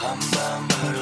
bam bam